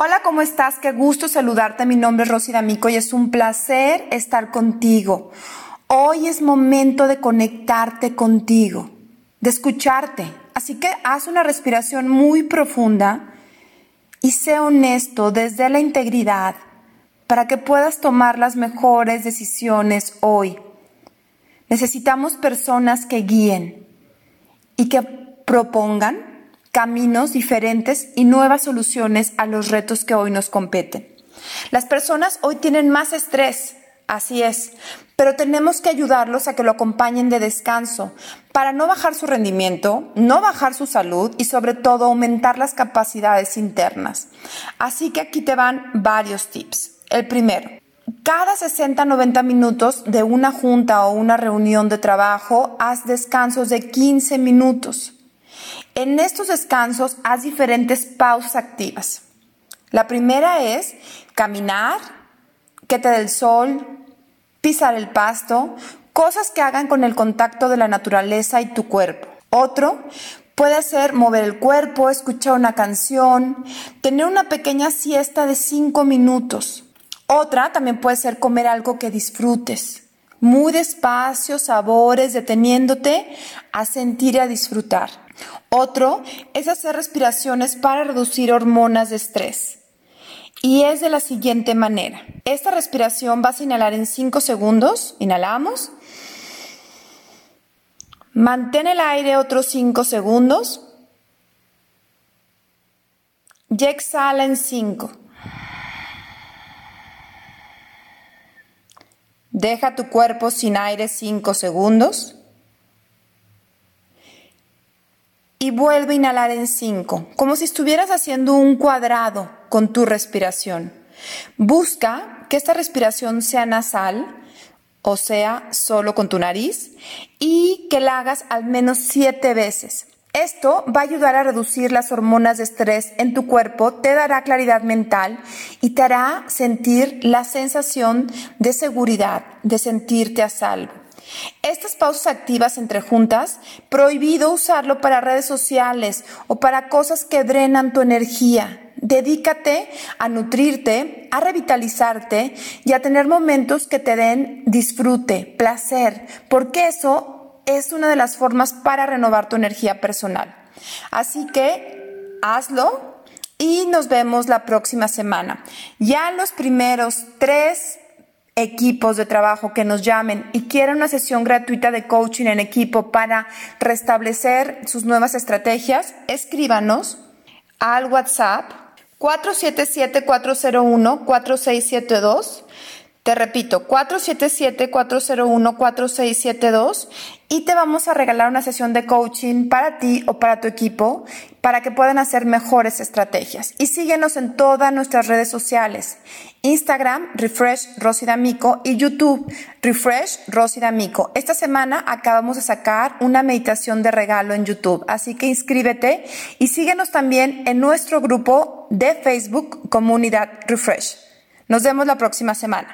Hola, ¿cómo estás? Qué gusto saludarte. Mi nombre es Rosy D'Amico y es un placer estar contigo. Hoy es momento de conectarte contigo, de escucharte. Así que haz una respiración muy profunda y sé honesto desde la integridad para que puedas tomar las mejores decisiones hoy. Necesitamos personas que guíen y que propongan caminos diferentes y nuevas soluciones a los retos que hoy nos competen. Las personas hoy tienen más estrés, así es, pero tenemos que ayudarlos a que lo acompañen de descanso para no bajar su rendimiento, no bajar su salud y sobre todo aumentar las capacidades internas. Así que aquí te van varios tips. El primero, cada 60-90 minutos de una junta o una reunión de trabajo, haz descansos de 15 minutos. En estos descansos haz diferentes pausas activas. La primera es caminar, que te dé el sol, pisar el pasto, cosas que hagan con el contacto de la naturaleza y tu cuerpo. Otro puede ser mover el cuerpo, escuchar una canción, tener una pequeña siesta de cinco minutos. Otra también puede ser comer algo que disfrutes, muy despacio, sabores, deteniéndote a sentir y a disfrutar. Otro es hacer respiraciones para reducir hormonas de estrés. Y es de la siguiente manera. Esta respiración vas a inhalar en 5 segundos. Inhalamos. Mantén el aire otros 5 segundos. Y exhala en 5. Deja tu cuerpo sin aire 5 segundos. Y vuelve a inhalar en 5, como si estuvieras haciendo un cuadrado con tu respiración. Busca que esta respiración sea nasal, o sea, solo con tu nariz, y que la hagas al menos 7 veces. Esto va a ayudar a reducir las hormonas de estrés en tu cuerpo, te dará claridad mental y te hará sentir la sensación de seguridad, de sentirte a salvo. Estas pausas activas entre juntas, prohibido usarlo para redes sociales o para cosas que drenan tu energía. Dedícate a nutrirte, a revitalizarte y a tener momentos que te den disfrute, placer, porque eso es una de las formas para renovar tu energía personal. Así que hazlo y nos vemos la próxima semana. Ya los primeros tres equipos de trabajo que nos llamen y quieran una sesión gratuita de coaching en equipo para restablecer sus nuevas estrategias, escríbanos al WhatsApp 477-401-4672 te repito, 477-401-4672 y te vamos a regalar una sesión de coaching para ti o para tu equipo para que puedan hacer mejores estrategias. Y síguenos en todas nuestras redes sociales. Instagram, Refresh Rosy D'Amico y YouTube, Refresh Rosy D'Amico. Esta semana acabamos de sacar una meditación de regalo en YouTube, así que inscríbete y síguenos también en nuestro grupo de Facebook Comunidad Refresh. Nos vemos la próxima semana.